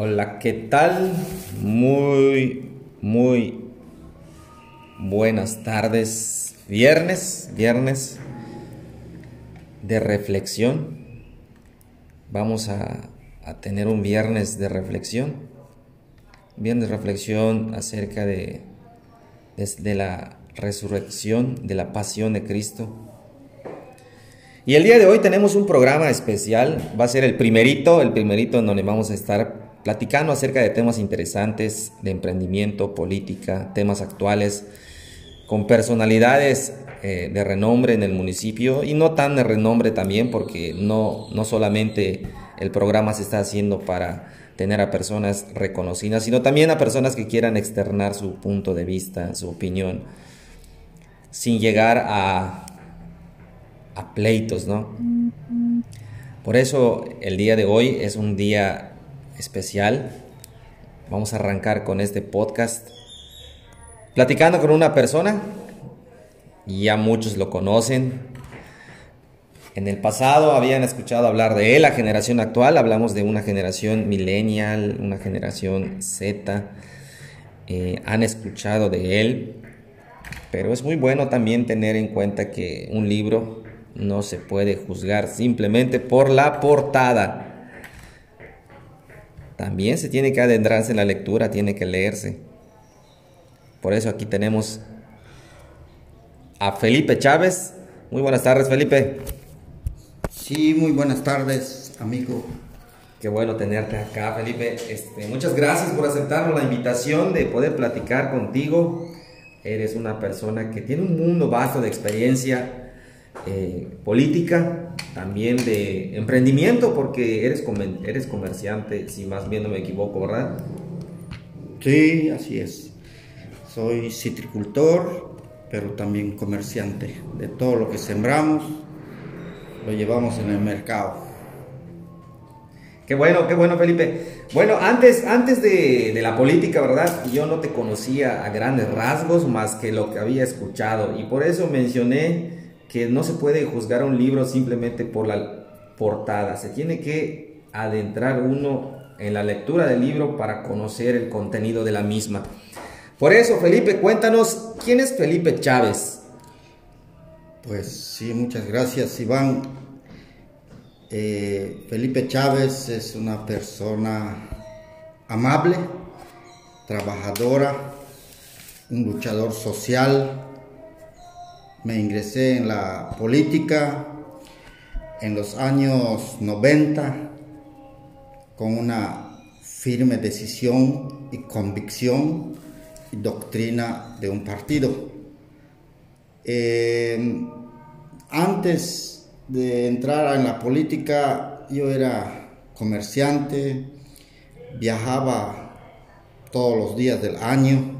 Hola, ¿qué tal? Muy, muy buenas tardes. Viernes, viernes de reflexión. Vamos a, tener un viernes de reflexión. Viernes de reflexión acerca de, de la resurrección, de la pasión de Cristo. Y el día de hoy tenemos un programa especial, va a ser el primerito, el primerito en donde vamos a estar platicando acerca de temas interesantes de emprendimiento, política, temas actuales, con personalidades eh, de renombre en el municipio y no tan de renombre también porque no, no solamente el programa se está haciendo para tener a personas reconocidas, sino también a personas que quieran externar su punto de vista, su opinión, sin llegar a, a pleitos, ¿no? Por eso el día de hoy es un día especial. Vamos a arrancar con este podcast platicando con una persona. Ya muchos lo conocen. En el pasado habían escuchado hablar de él, la generación actual. Hablamos de una generación millennial, una generación Z. Eh, han escuchado de él. Pero es muy bueno también tener en cuenta que un libro no se puede juzgar simplemente por la portada. También se tiene que adentrarse en la lectura, tiene que leerse. Por eso aquí tenemos a Felipe Chávez. Muy buenas tardes, Felipe. Sí, muy buenas tardes, amigo. Qué bueno tenerte acá, Felipe. Este, muchas gracias por aceptar la invitación de poder platicar contigo. Eres una persona que tiene un mundo vasto de experiencia eh, política, también de emprendimiento, porque eres, eres comerciante, si más bien no me equivoco, ¿verdad? Sí, así es. Soy citricultor, pero también comerciante. De todo lo que sembramos, lo llevamos en el mercado. Qué bueno, qué bueno, Felipe. Bueno, antes, antes de, de, la política, ¿verdad? Yo no te conocía a grandes rasgos más que lo que había escuchado. Y por eso mencioné que no se puede juzgar un libro simplemente por la portada, se tiene que adentrar uno en la lectura del libro para conocer el contenido de la misma. Por eso, Felipe, cuéntanos, ¿quién es Felipe Chávez? Pues sí, muchas gracias, Iván. Eh, Felipe Chávez es una persona amable, trabajadora, un luchador social, me ingresé en la política en los años 90 con una firme decisión y convicción y doctrina de un partido. Em, antes de entrar en la política yo era comerciante, viajaba todos los días del año,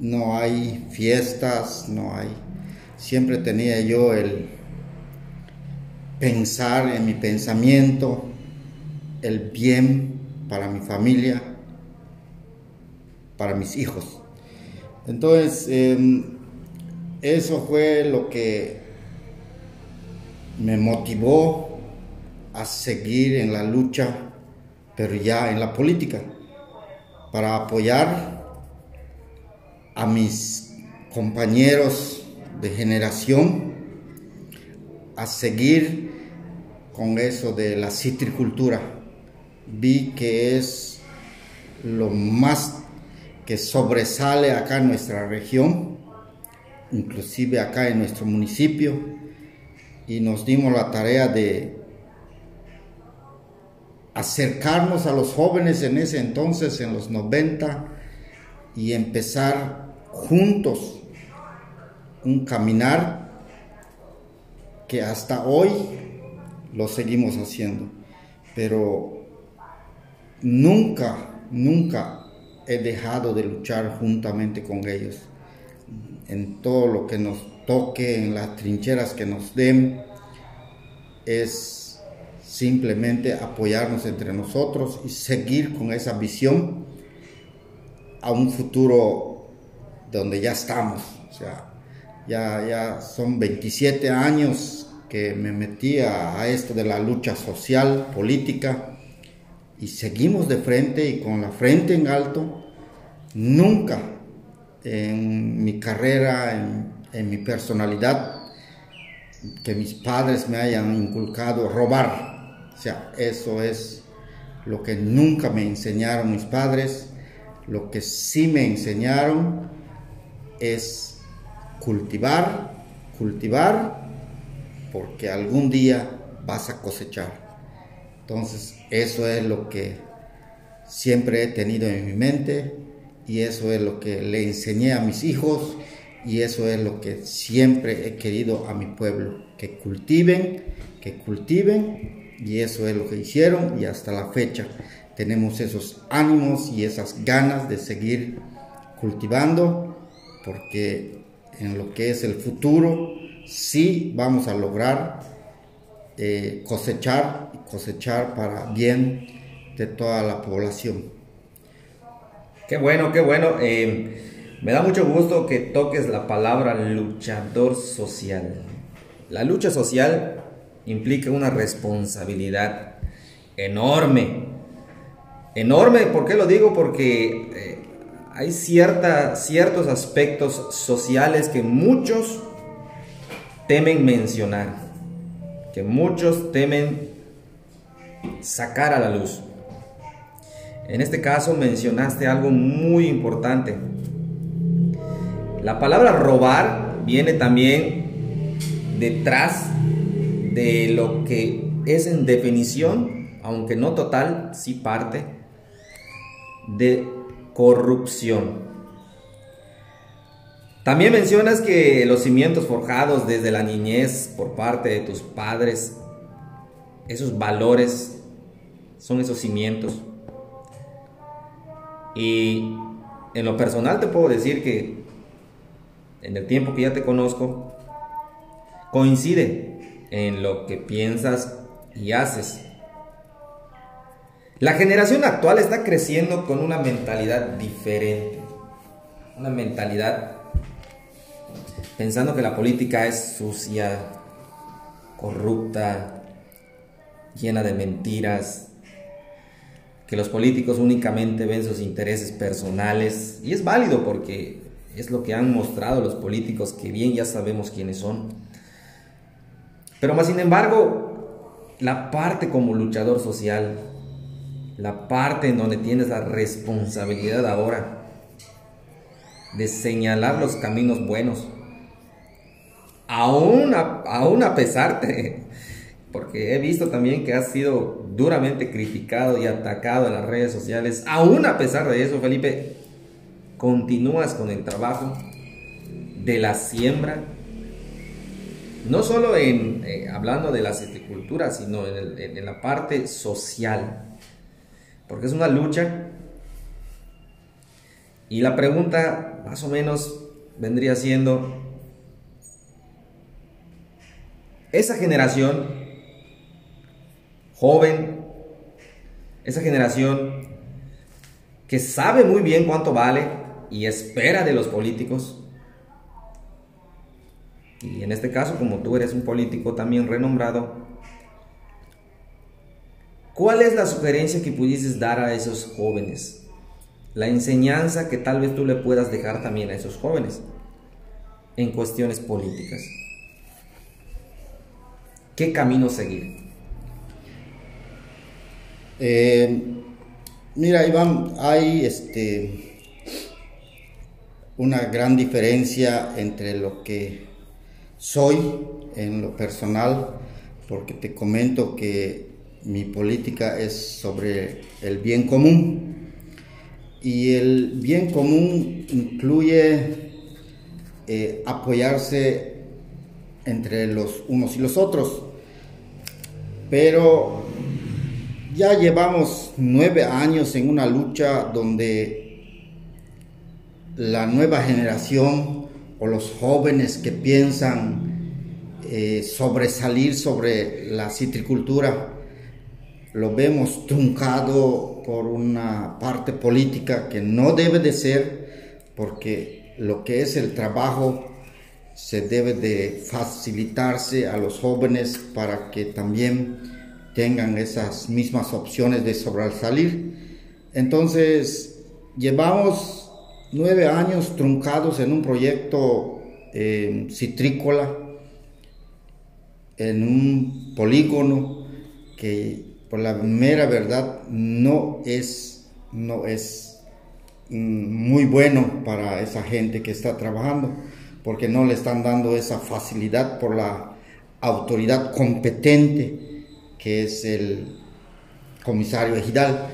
no hay fiestas, no hay siempre tenía yo el pensar en mi pensamiento, el bien para mi familia, para mis hijos. Entonces, em, eso fue lo que me motivó a seguir en la lucha, pero ya en la política, para apoyar a mis compañeros de generación a seguir con eso de la citricultura. Vi que es lo más que sobresale acá en nuestra región, inclusive acá en nuestro municipio, y nos dimos la tarea de acercarnos a los jóvenes en ese entonces, en los 90, y empezar juntos un caminar que hasta hoy lo seguimos haciendo, pero nunca, nunca he dejado de luchar juntamente con ellos en todo lo que nos toque, en las trincheras que nos den, es simplemente apoyarnos entre nosotros y seguir con esa visión a un futuro donde ya estamos. O sea, ya, ya son 27 años que me metí a, esto de la lucha social, política, y seguimos de frente y con la frente en alto. Nunca en mi carrera, en, en mi personalidad, que mis padres me hayan inculcado robar. O sea, eso es lo que nunca me enseñaron mis padres. Lo que sí me enseñaron es cultivar, cultivar, porque algún día vas a cosechar. Entonces, eso es lo que siempre he tenido en mi mente y eso es lo que le enseñé a mis hijos y eso es lo que siempre he querido a mi pueblo, que cultiven, que cultiven y eso es lo que hicieron y hasta la fecha tenemos esos ánimos y esas ganas de seguir cultivando porque en lo que es el futuro sí vamos a lograr eh, cosechar cosechar para bien de toda la población. Qué bueno, qué bueno. Eh, me da mucho gusto que toques la palabra luchador social. La lucha social implica una responsabilidad enorme. Enorme, ¿por qué lo digo? Porque eh, hay cierta, ciertos aspectos sociales que muchos temen mencionar, que muchos temen sacar a la luz. En este caso mencionaste algo muy importante. La palabra robar viene también detrás de lo que es en definición, aunque no total, sí parte, de corrupción. También mencionas que los cimientos forjados desde la niñez por parte de tus padres, esos valores, son esos cimientos. Y en lo personal te puedo decir que en el tiempo que ya te conozco, coincide en lo que piensas y haces. La generación actual está creciendo con una mentalidad diferente, una mentalidad pensando que la política es sucia, corrupta, llena de mentiras, que los políticos únicamente ven sus intereses personales, y es válido porque es lo que han mostrado los políticos, que bien ya sabemos quiénes son. Pero más sin embargo, la parte como luchador social, la parte en donde tienes la responsabilidad ahora de señalar los caminos buenos, aún a, a pesar de, porque he visto también que has sido duramente criticado y atacado en las redes sociales, aún a pesar de eso, Felipe, continúas con el trabajo de la siembra, no solo en, eh, hablando de la citricultura, sino en, en la parte social, porque es una lucha. Y la pregunta más o menos vendría siendo, esa generación joven, esa generación que sabe muy bien cuánto vale y espera de los políticos, y en este caso como tú eres un político también renombrado, ¿cuál es la sugerencia que pudieses dar a esos jóvenes? La enseñanza que tal vez tú le puedas dejar también a esos jóvenes en cuestiones políticas. ¿Qué camino seguir? Eh, mira, Iván, hay este, una gran diferencia entre lo que soy en lo personal, porque te comento que mi política es sobre el bien común. Y el bien común incluye eh, apoyarse entre los unos y los otros. Pero ya llevamos nueve años en una lucha donde la nueva generación o los jóvenes que piensan eh, sobresalir sobre la citricultura lo vemos truncado por una parte política que no debe de ser porque lo que es el trabajo se debe de facilitarse a los jóvenes para que también tengan esas mismas opciones de sobresalir. Entonces, llevamos nueve años truncados en un proyecto eh, citrícola, en un polígono que por la mera verdad no es, no es mm, muy bueno para esa gente que está trabajando, porque no le están dando esa facilidad por la autoridad competente que es el comisario ejidal.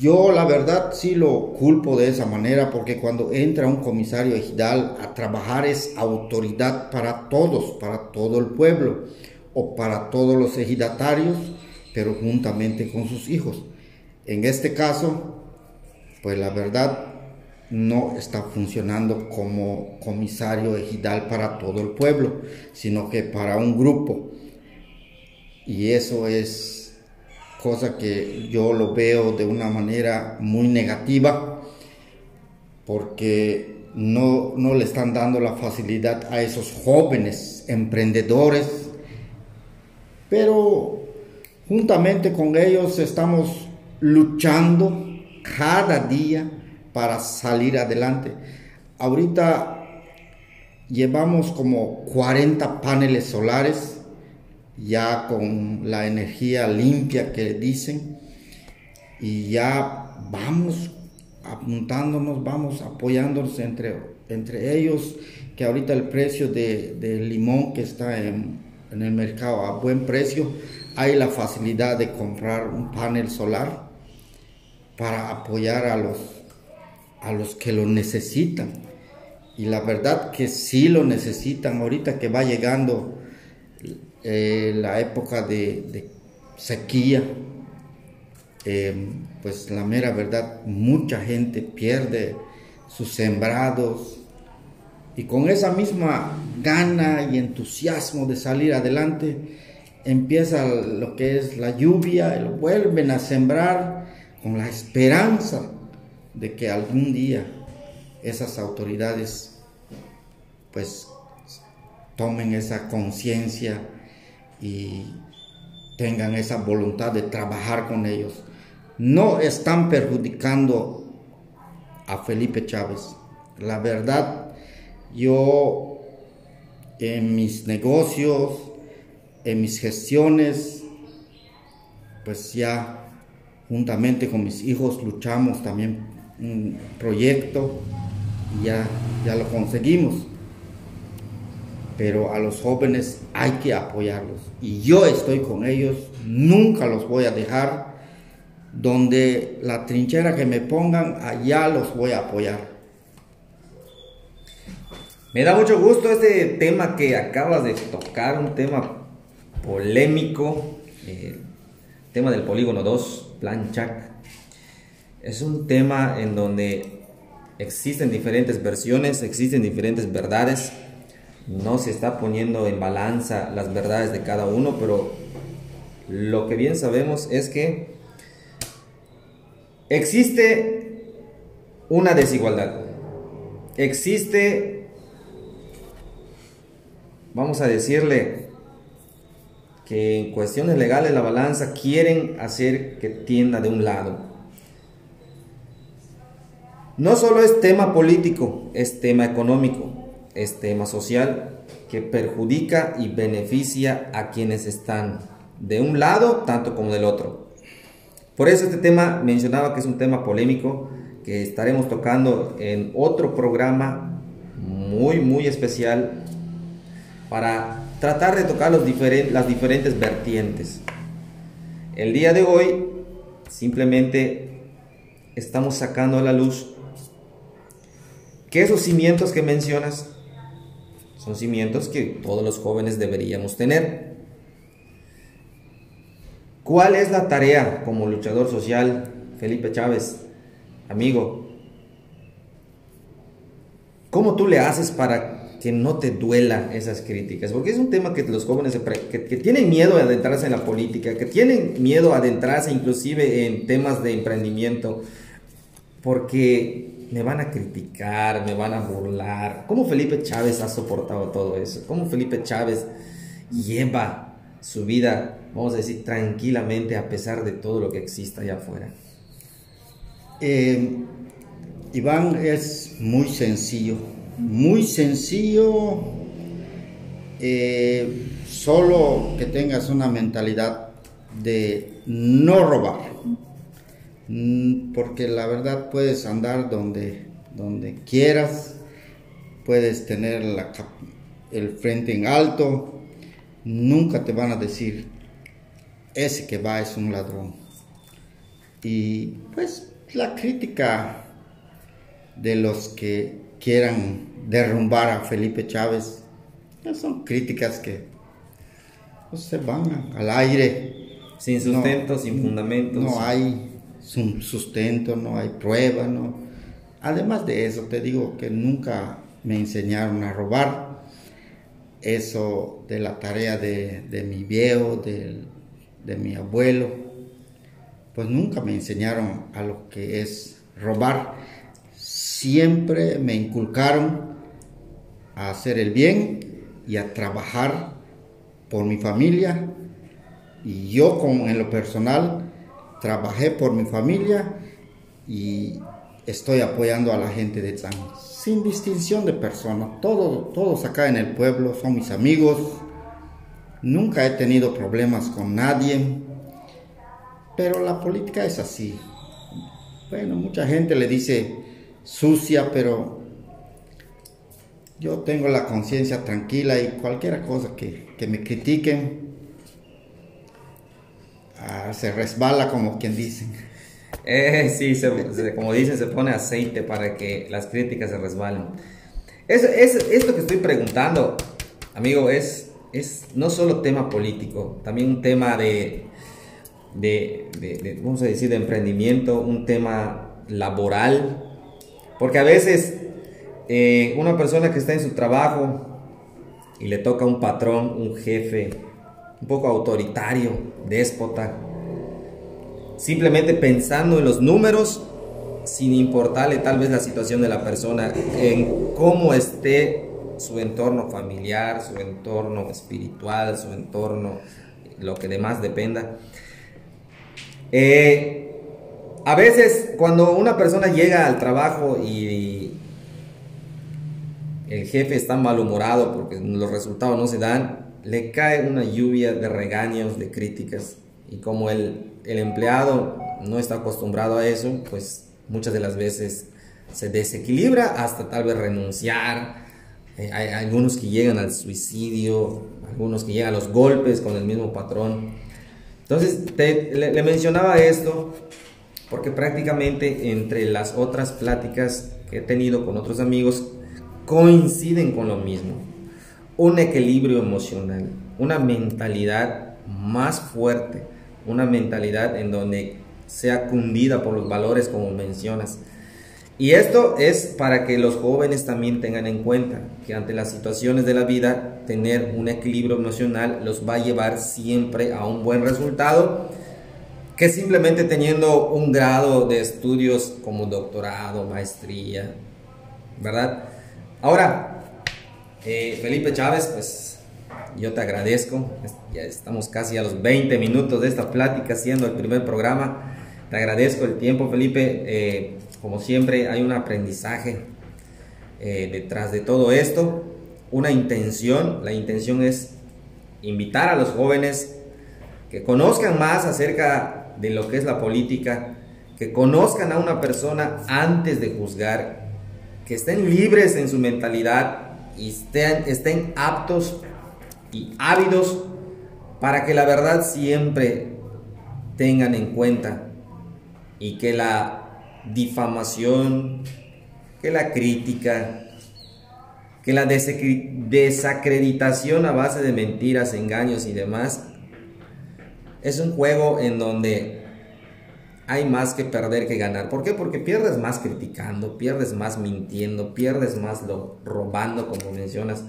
Yo la verdad sí lo culpo de esa manera porque cuando entra un comisario ejidal a trabajar es autoridad para todos, para todo el pueblo o para todos los ejidatarios, pero juntamente con sus hijos. En este caso, pues la verdad no está funcionando como comisario ejidal para todo el pueblo, sino que para un grupo. Y eso es cosa que yo lo veo de una manera muy negativa, porque no, no le están dando la facilidad a esos jóvenes emprendedores, pero juntamente con ellos estamos luchando cada día para salir adelante. Ahorita llevamos como 40 paneles solares, ya con la energía limpia que dicen, y ya vamos apuntándonos, vamos apoyándonos entre, entre ellos, que ahorita el precio de limón que está en, en el mercado a buen precio, hay la facilidad de comprar un panel solar para apoyar a los a los que lo necesitan. Y la verdad que sí lo necesitan ahorita que va llegando eh, la época de, sequía. Eh, pues la mera verdad, mucha gente pierde sus sembrados y con esa misma gana y entusiasmo de salir adelante, empieza lo que es la lluvia, y vuelven a sembrar con la esperanza de que algún día esas autoridades pues tomen esa conciencia y tengan esa voluntad de trabajar con ellos. No están perjudicando a Felipe Chávez. La verdad, yo en mis negocios, en mis gestiones, pues ya juntamente con mis hijos luchamos también un proyecto y ya, ya lo conseguimos. Pero a los jóvenes hay que apoyarlos. Y yo estoy con ellos, nunca los voy a dejar. Donde la trinchera que me pongan, allá los voy a apoyar. Me da mucho gusto este tema que acabas de tocar, un tema polémico, eh, tema del polígono 2, Plan Chac. Es un tema en donde existen diferentes versiones, existen diferentes verdades. No se está poniendo en balanza las verdades de cada uno, pero lo que bien sabemos es que existe una desigualdad. Existe, vamos a decirle, que en cuestiones legales la balanza quieren hacer que tienda de un lado. No solo es tema político, es tema económico, es tema social que perjudica y beneficia a quienes están de un lado tanto como del otro. Por eso este tema mencionaba que es un tema polémico que estaremos tocando en otro programa muy muy especial para tratar de tocar los las diferentes vertientes. El día de hoy simplemente estamos sacando a la luz que esos cimientos que mencionas son cimientos que todos los jóvenes deberíamos tener. ¿Cuál es la tarea como luchador social, Felipe Chávez, amigo? ¿Cómo tú le haces para que no te duela esas críticas? Porque es un tema que los jóvenes que, tienen miedo a adentrarse en la política, que tienen miedo a adentrarse inclusive en temas de emprendimiento, porque me van a criticar, me van a burlar. ¿Cómo Felipe Chávez ha soportado todo eso? ¿Cómo Felipe Chávez lleva su vida, vamos a decir, tranquilamente a pesar de todo lo que exista allá afuera? Eh, Iván es muy sencillo, muy sencillo, eh, solo que tengas una mentalidad de no robar, mm, porque la verdad puedes andar donde, donde quieras, puedes tener el frente en alto, nunca te van a decir, ese que va es un ladrón. Y pues la crítica de los que quieran derrumbar a Felipe Chávez son críticas que pues, se van al aire. Sin sustento, sin fundamentos. No hay sustento, no hay prueba, no. Además de eso, te digo que nunca me enseñaron a robar. Eso de la tarea de, mi viejo, de, de mi abuelo, pues nunca me enseñaron a lo que es robar. Siempre me inculcaron a hacer el bien y a trabajar por mi familia. Y yo como en lo personal trabajé por mi familia y estoy apoyando a la gente de Tzang, sin distinción de persona. Todos, todos acá en el pueblo son mis amigos. Nunca he tenido problemas con nadie. Pero la política es así. Bueno, mucha gente le dice sucia, pero yo tengo la conciencia tranquila y cualquier cosa que, que me critiquen ah, se resbala como quien dicen. Eh, sí, como dicen, se pone aceite para que las críticas se resbalen. Es, es, esto que estoy preguntando, amigo, es, es no solo tema político, también un tema de, de, de, a decir, de emprendimiento, un tema laboral, porque a veces eh, una persona que está en su trabajo y le toca un patrón, un jefe, un poco autoritario, déspota, simplemente pensando en los números, sin importarle tal vez la situación de la persona, en cómo esté su entorno familiar, su entorno espiritual, su entorno, lo que demás dependa. Eh, a veces cuando una persona llega al trabajo y el jefe está malhumorado porque los resultados no se dan, le cae una lluvia de regaños, de críticas. Y como el, el empleado no está acostumbrado a eso, pues muchas de las veces se desequilibra hasta tal vez renunciar. Eh, hay algunos que llegan al suicidio, algunos que llegan a los golpes con el mismo patrón. Entonces, le, mencionaba esto porque prácticamente entre las otras pláticas que he tenido con otros amigos coinciden con lo mismo. Un equilibrio emocional, una mentalidad más fuerte, una mentalidad en donde sea cundida por los valores como mencionas. Y esto es para que los jóvenes también tengan en cuenta que ante las situaciones de la vida, tener un equilibrio emocional los va a llevar siempre a un buen resultado que simplemente teniendo un grado de estudios como doctorado, maestría, ¿verdad? Ahora, eh, Felipe Chávez, pues yo te agradezco, ya estamos casi a los 20 minutos de esta plática, siendo el primer programa. Te agradezco el tiempo, Felipe. Eh, como siempre, hay un aprendizaje eh, detrás de todo esto, una intención. La intención es invitar a los jóvenes que conozcan más acerca de lo que es la política, que conozcan a una persona antes de juzgar, que estén libres en su mentalidad y estén, estén aptos y ávidos para que la verdad siempre tengan en cuenta y que la difamación, que la crítica, que la desacreditación a base de mentiras, engaños y demás, es un juego en donde hay más que perder que ganar. ¿Por qué? Porque pierdes más criticando, pierdes más mintiendo, pierdes más lo, robando, como mencionas.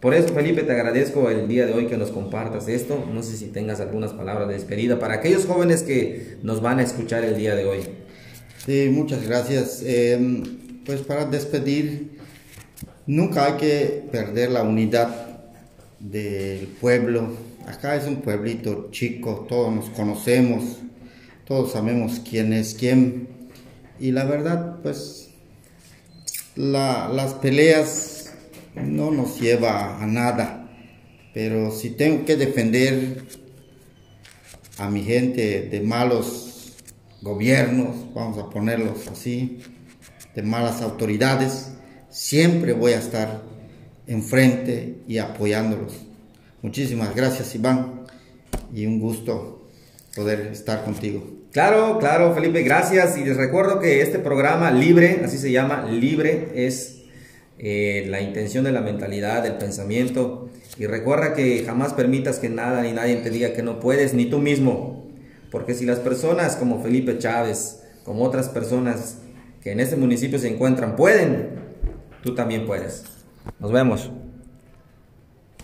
Por eso, Felipe, te agradezco el día de hoy que nos compartas esto. No sé si tengas algunas palabras de despedida para aquellos jóvenes que nos van a escuchar el día de hoy. Sí, muchas gracias. Em, pues para despedir, nunca hay que perder la unidad del pueblo. Acá es un pueblito chico, todos nos conocemos, todos sabemos quién es quién. Y la verdad, pues, las peleas no nos lleva a nada. Pero si tengo que defender a mi gente de malos gobiernos, vamos a ponerlos así, de malas autoridades, siempre voy a estar enfrente y apoyándolos. Muchísimas gracias Iván y un gusto poder estar contigo. Claro, claro Felipe, gracias y les recuerdo que este programa libre, así se llama, libre, es eh, la intención de la mentalidad, del pensamiento y recuerda que jamás permitas que nada ni nadie te diga que no puedes, ni tú mismo, porque si las personas como Felipe Chávez, como otras personas que en este municipio se encuentran pueden, tú también puedes. Nos vemos.